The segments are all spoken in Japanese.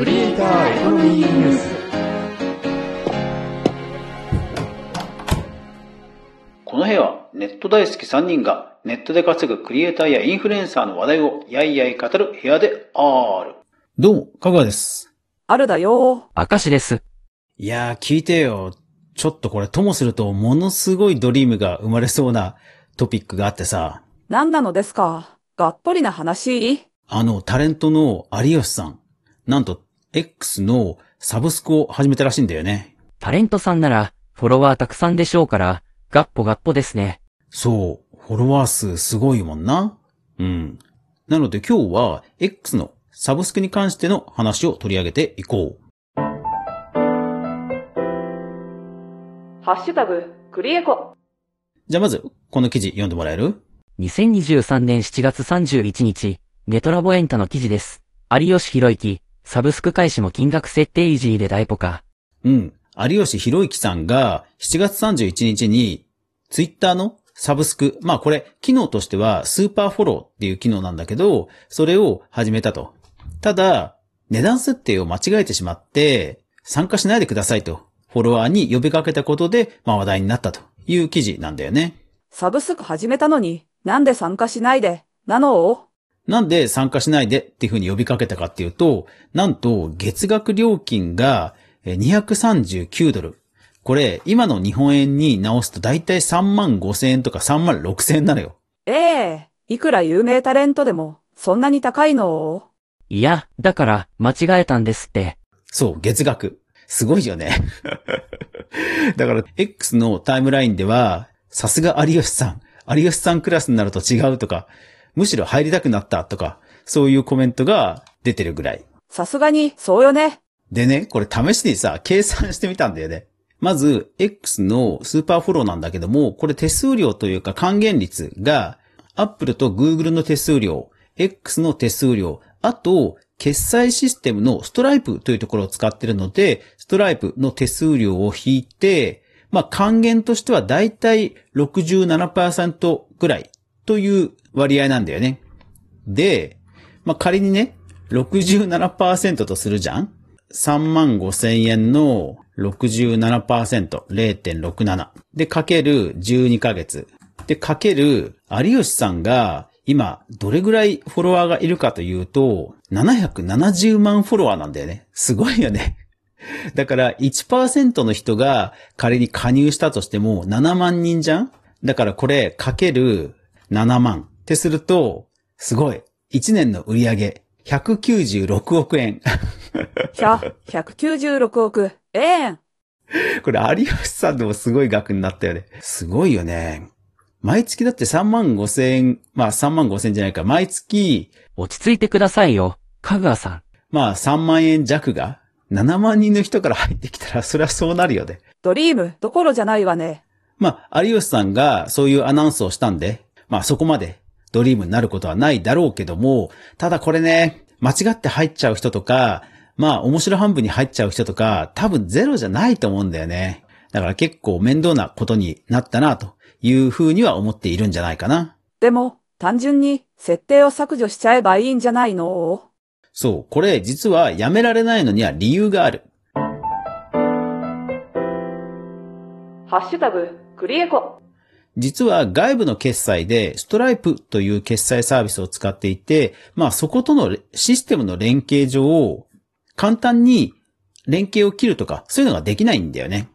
クリエイターエコノミーニュースこの部屋はネット大好き3人がネットで稼ぐクリエイターやインフルエンサーの話題をやいやい語る部屋である。どうも、かぐわです。あるだよ。明石です。いやー、聞いてよ。ちょっとこれ、ともすると、ものすごいドリームが生まれそうなトピックがあってさ、何なのですか？がっぽりな話あの、タレントの有吉さん、なんと、X のサブスクを始めたらしいんだよね。タレントさんなら、フォロワーたくさんでしょうから、ガッポガッポですね。そう、フォロワー数すごいもんな。うん。なので今日は、X のサブスクに関しての話を取り上げていこう。ハッシュタグ、クリエコ。じゃあまず、この記事読んでもらえる？2023年7月31日、ネトラボエンタの記事です。有吉弘行、サブスク開始も金額設定イージーで大ポカ。うん。有吉弘行さんが7月31日にツイッターのサブスク、まあこれ機能としてはスーパーフォローっていう機能なんだけど、それを始めたと。ただ、値段設定を間違えてしまって参加しないでくださいとフォロワーに呼びかけたことで、まあ話題になったという記事なんだよね。サブスク始めたのに、なんで参加しないで、なのなんで参加しないでっていうふうに呼びかけたかっていうと、なんと月額料金がえー239ドル。これ、今の日本円に直すとだいたい3万5千円とか3万6千円なのよ。ええいくら有名タレントでも、そんなに高いの？いや、だから、間違えたんですって。そう、月額。すごいよね。だから、X のタイムラインでは、さすが有吉さん。有吉さんクラスになると違うとか、むしろ入りたくなったとか、そういうコメントが出てるぐらい。さすがに、そうよね。でね、これ試しにさ、計算してみたんだよね。まず、X のスーパーフォローなんだけども、これ手数料というか還元率が、Apple と Google の手数料、X の手数料、あと、決済システムのストライプというところを使っているので、ストライプの手数料を引いて、まあ、還元としてはだいたい67%ぐらいという割合なんだよね。で、まあ、仮にね、67%とするじゃん ?3 万5千円の67%、0.67。で、かける12ヶ月。で、かける、有吉さんが、今、どれぐらいフォロワーがいるかというと、770万フォロワーなんだよね。すごいよね。だから1%の人が仮に加入したとしても7万人じゃん？だからこれかける7万ってすると、すごい。1年の売り上げ196億円。100、196億、円。これ有吉さんでもすごい額になったよね。すごいよね。毎月だって3万5千円、まあ3万5千円じゃないか。毎月、落ち着いてくださいよ、かぐわさん。まあ3万円弱が7万人の人から入ってきたらそりゃそうなるよね。ドリームどころじゃないわね。まあ、有吉さんがそういうアナウンスをしたんで、まあそこまでドリームになることはないだろうけども、ただこれね、間違って入っちゃう人とか、まあ面白半分に入っちゃう人とか、多分ゼロじゃないと思うんだよね。だから結構面倒なことになったなというふうには思っているんじゃないかな。でも、単純に、設定を削除しちゃえばいいんじゃないの？そう、これ実はやめられないのには理由がある。ハッシュタグ、クリエコ。実は外部の決済でストライプという決済サービスを使っていて、まあそことのシステムの連携上、簡単に連携を切るとか、そういうのができないんだよね。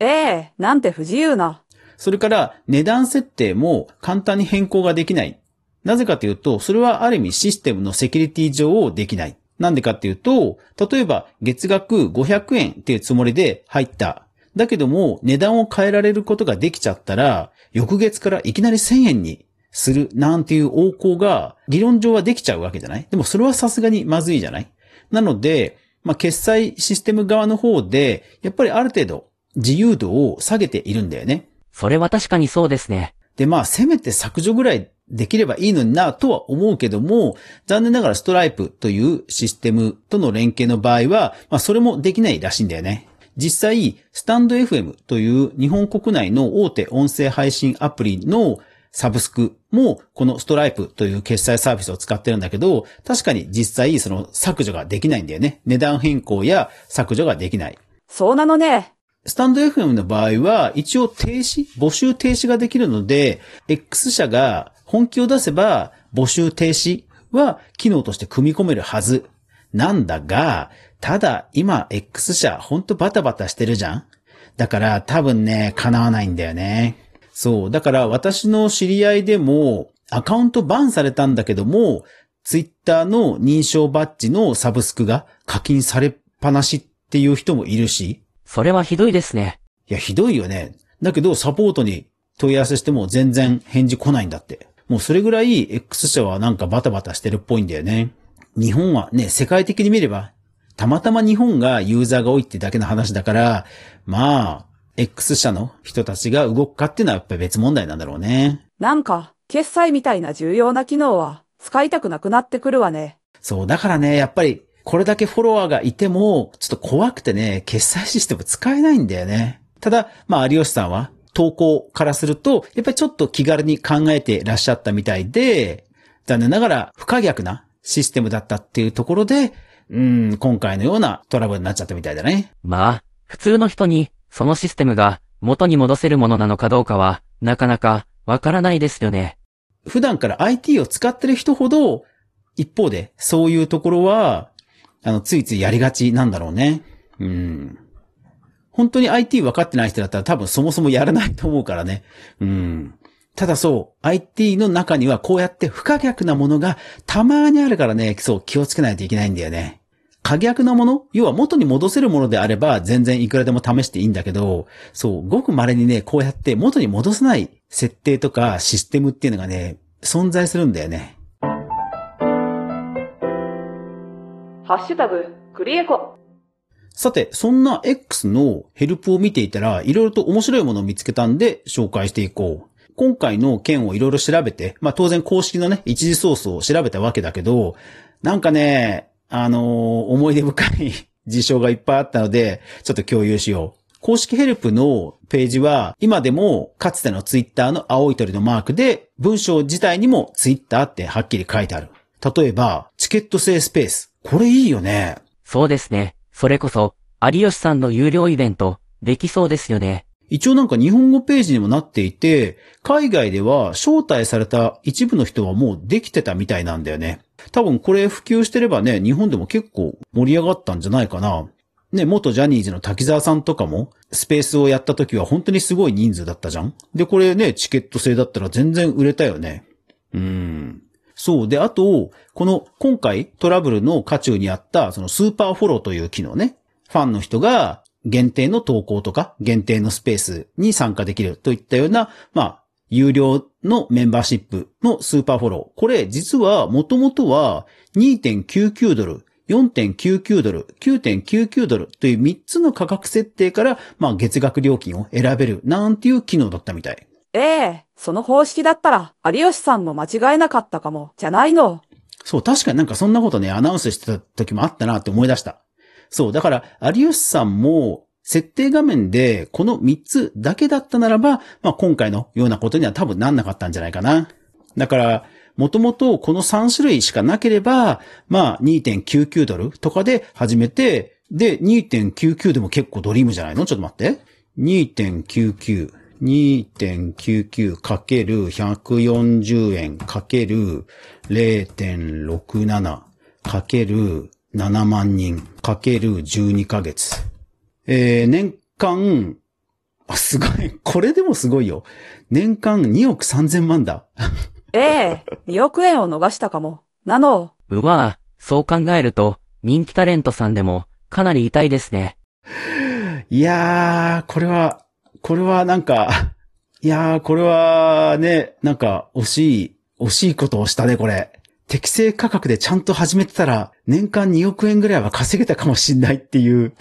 ええなんて不自由な。それから値段設定も簡単に変更ができない。なぜかというと、それはある意味システムのセキュリティ上できない。なんでかっていうと、例えば月額500円っていうつもりで入った。だけども値段を変えられることができちゃったら、翌月からいきなり1000円にするなんていう横行が理論上はできちゃうわけじゃない？でもそれはさすがにまずいじゃない？なので、まあ、決済システム側の方で、やっぱりある程度自由度を下げているんだよね。それは確かにそうですね。で、まあ、せめて削除ぐらいできればいいのになとは思うけども、残念ながらストライプというシステムとの連携の場合は、まあ、それもできないらしいんだよね。実際、スタンド FM という日本国内の大手音声配信アプリのサブスクもこのストライプという決済サービスを使ってるんだけど、確かに実際その削除ができないんだよね。値段変更や削除ができない。そうなのね。スタンド FM の場合は、一応停止、募集停止ができるので、X 社が本気を出せば、募集停止は機能として組み込めるはず。なんだが、ただ今 X 社ほんとバタバタしてるじゃん？だから多分ね、叶わないんだよね。そう。だから私の知り合いでも、アカウントバンされたんだけども、ツイッターの認証バッジのサブスクが課金されっぱなしっていう人もいるし、それはひどいですね。いや、ひどいよね。だけど、サポートに問い合わせしても全然返事来ないんだって。もうそれぐらい X 社はなんかバタバタしてるっぽいんだよね。日本はね、世界的に見れば、たまたま日本がユーザーが多いってだけの話だから、まあ、X 社の人たちが動くかっていうのはやっぱり別問題なんだろうね。なんか、決済みたいな重要な機能は使いたくなくなってくるわね。そう、だからね、やっぱり、これだけフォロワーがいても、ちょっと怖くてね、決済システム使えないんだよね。ただ、まあ、有吉さんは、投稿からすると、やっぱりちょっと気軽に考えてらっしゃったみたいで、残念ながら不可逆なシステムだったっていうところで、うん、今回のようなトラブルになっちゃったみたいだね。まあ、普通の人に、そのシステムが元に戻せるものなのかどうかは、なかなかわからないですよね。普段から IT を使ってる人ほど、一方で、そういうところは、あの、ついついやりがちなんだろうね。うん。本当に IT 分かってない人だったら多分そもそもやらないと思うからね。うん。ただそう、IT の中にはこうやって不可逆なものがたまにあるからね、そう気をつけないといけないんだよね。可逆なもの要は元に戻せるものであれば全然いくらでも試していいんだけど、そう、ごく稀にね、こうやって元に戻せない設定とかシステムっていうのがね、存在するんだよね。ハッシュタグ、クリエコ。さて、そんな X のヘルプを見ていたら、いろいろと面白いものを見つけたんで、紹介していこう。今回の件をいろいろ調べて、まあ当然公式のね、一時ソースを調べたわけだけど、なんかね、あのー思い出深い 事象がいっぱいあったので、ちょっと共有しよう。公式ヘルプのページは、今でもかつてのツイッターの青い鳥のマークで、文章自体にもツイッターってはっきり書いてある。例えば、チケット制スペース。これいいよね。そうですね。それこそ、有吉さんの有料イベント、できそうですよね。一応なんか日本語ページにもなっていて、海外では招待された一部の人はもうできてたみたいなんだよね。多分これ普及してればね、日本でも結構盛り上がったんじゃないかな。ね、元ジャニーズの滝沢さんとかも、スペースをやった時は本当にすごい人数だったじゃんで、これね、チケット制だったら全然売れたよね。うーん。そう。で、あと、この、今回トラブルの渦中にあった、そのスーパーフォローという機能ね。ファンの人が限定の投稿とか、限定のスペースに参加できるといったような、まあ、有料のメンバーシップのスーパーフォロー。これ、実は、もともとは2.99ドル、4.99ドル、9.99ドルという3つの価格設定から、まあ、月額料金を選べるなんていう機能だったみたい。ええその方式だったら、有吉さんも間違えなかったかも、じゃないの。そう、確かになんかそんなことね、アナウンスしてた時もあったなって思い出した。そう、だから、有吉さんも、設定画面でこの3つだけだったならば、まあ今回のようなことには多分なんなかったんじゃないかな。だから、もともとこの3種類しかなければ、まあ2.99ドルとかで始めて、で、2.99でも結構ドリームじゃないの？ちょっと待って。2.99。2.99かける140円かける0.67かける7万人かける12ヶ月。えー、年間、あ、すごい。これでもすごいよ。年間2億3000万だ。ええ2億円を逃したかも。なの。うわぁ、そう考えると、人気タレントさんでも、かなり痛いですね。いやー、これは、これはなんか、いやー、これはね、なんか惜しい、惜しいことをしたね、これ。適正価格でちゃんと始めてたら、年間2億円ぐらいは稼げたかもしんないっていう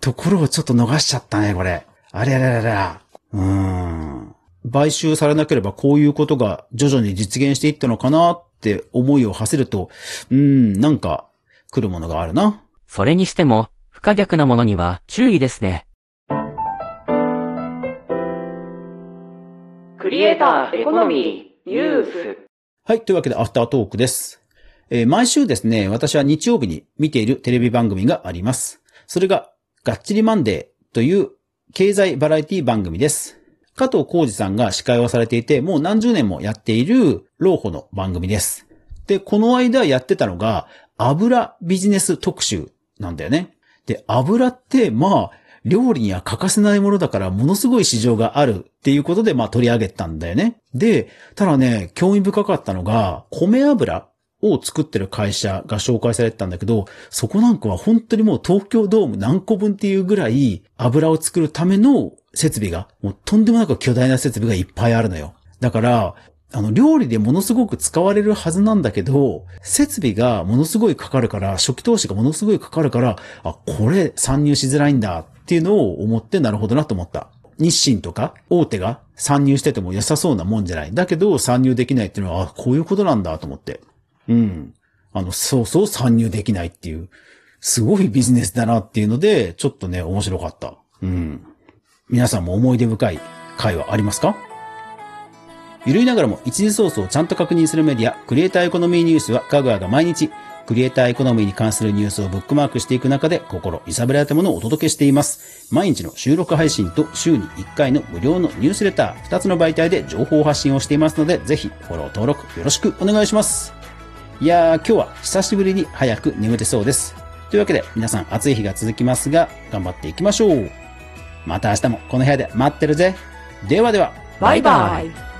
ところをちょっと逃しちゃったね、これ。あれあれあれあれ。うーん。買収されなければこういうことが徐々に実現していったのかなって思いを馳せると、うーん、なんか来るものがあるな。それにしても、不可逆なものには注意ですね。クリエイターエコノミー。ニュース。はい。というわけで、アフタートークです。えー毎週ですね、私は日曜日に見ているテレビ番組があります。それが、がっちりマンデーという経済バラエティ番組です。加藤浩二さんが司会をされていて、もう何十年もやっている老舗の番組です。で、この間やってたのが、油ビジネス特集なんだよね。で、油って、まあ、料理には欠かせないものだから、ものすごい市場があるっていうことで、まあ取り上げたんだよね。で、ただね、興味深かったのが、米油を作ってる会社が紹介されてたんだけど、そこなんかは本当にもう東京ドーム何個分っていうぐらい油を作るための設備が、もうとんでもなく巨大な設備がいっぱいあるのよ。だから、あの、料理でものすごく使われるはずなんだけど、設備がものすごいかかるから、初期投資がものすごいかかるから、あ、これ参入しづらいんだっていうのを思ってなるほどなと思った。日清とか大手が参入してても良さそうなもんじゃない。だけど参入できないっていうのは、あ、こういうことなんだと思って。うん。あの、そうそう参入できないっていう、すごいビジネスだなっていうので、ちょっとね、面白かった。うん。皆さんも思い出深い回はありますか？ゆるいながらも一時ソースをちゃんと確認するメディア、クリエイターエコノミーニュースは、かぐわが毎日、クリエイターエコノミーに関するニュースをブックマークしていく中で、心揺さぶられたものをお届けしています。毎日の収録配信と週に1回の無料のニュースレター、2つの媒体で情報発信をしていますので、ぜひフォロー登録よろしくお願いします。いやー、今日は久しぶりに早く眠れそうです。というわけで、皆さん暑い日が続きますが、頑張っていきましょう。また明日もこの部屋で待ってるぜ。ではでは。バイバイ。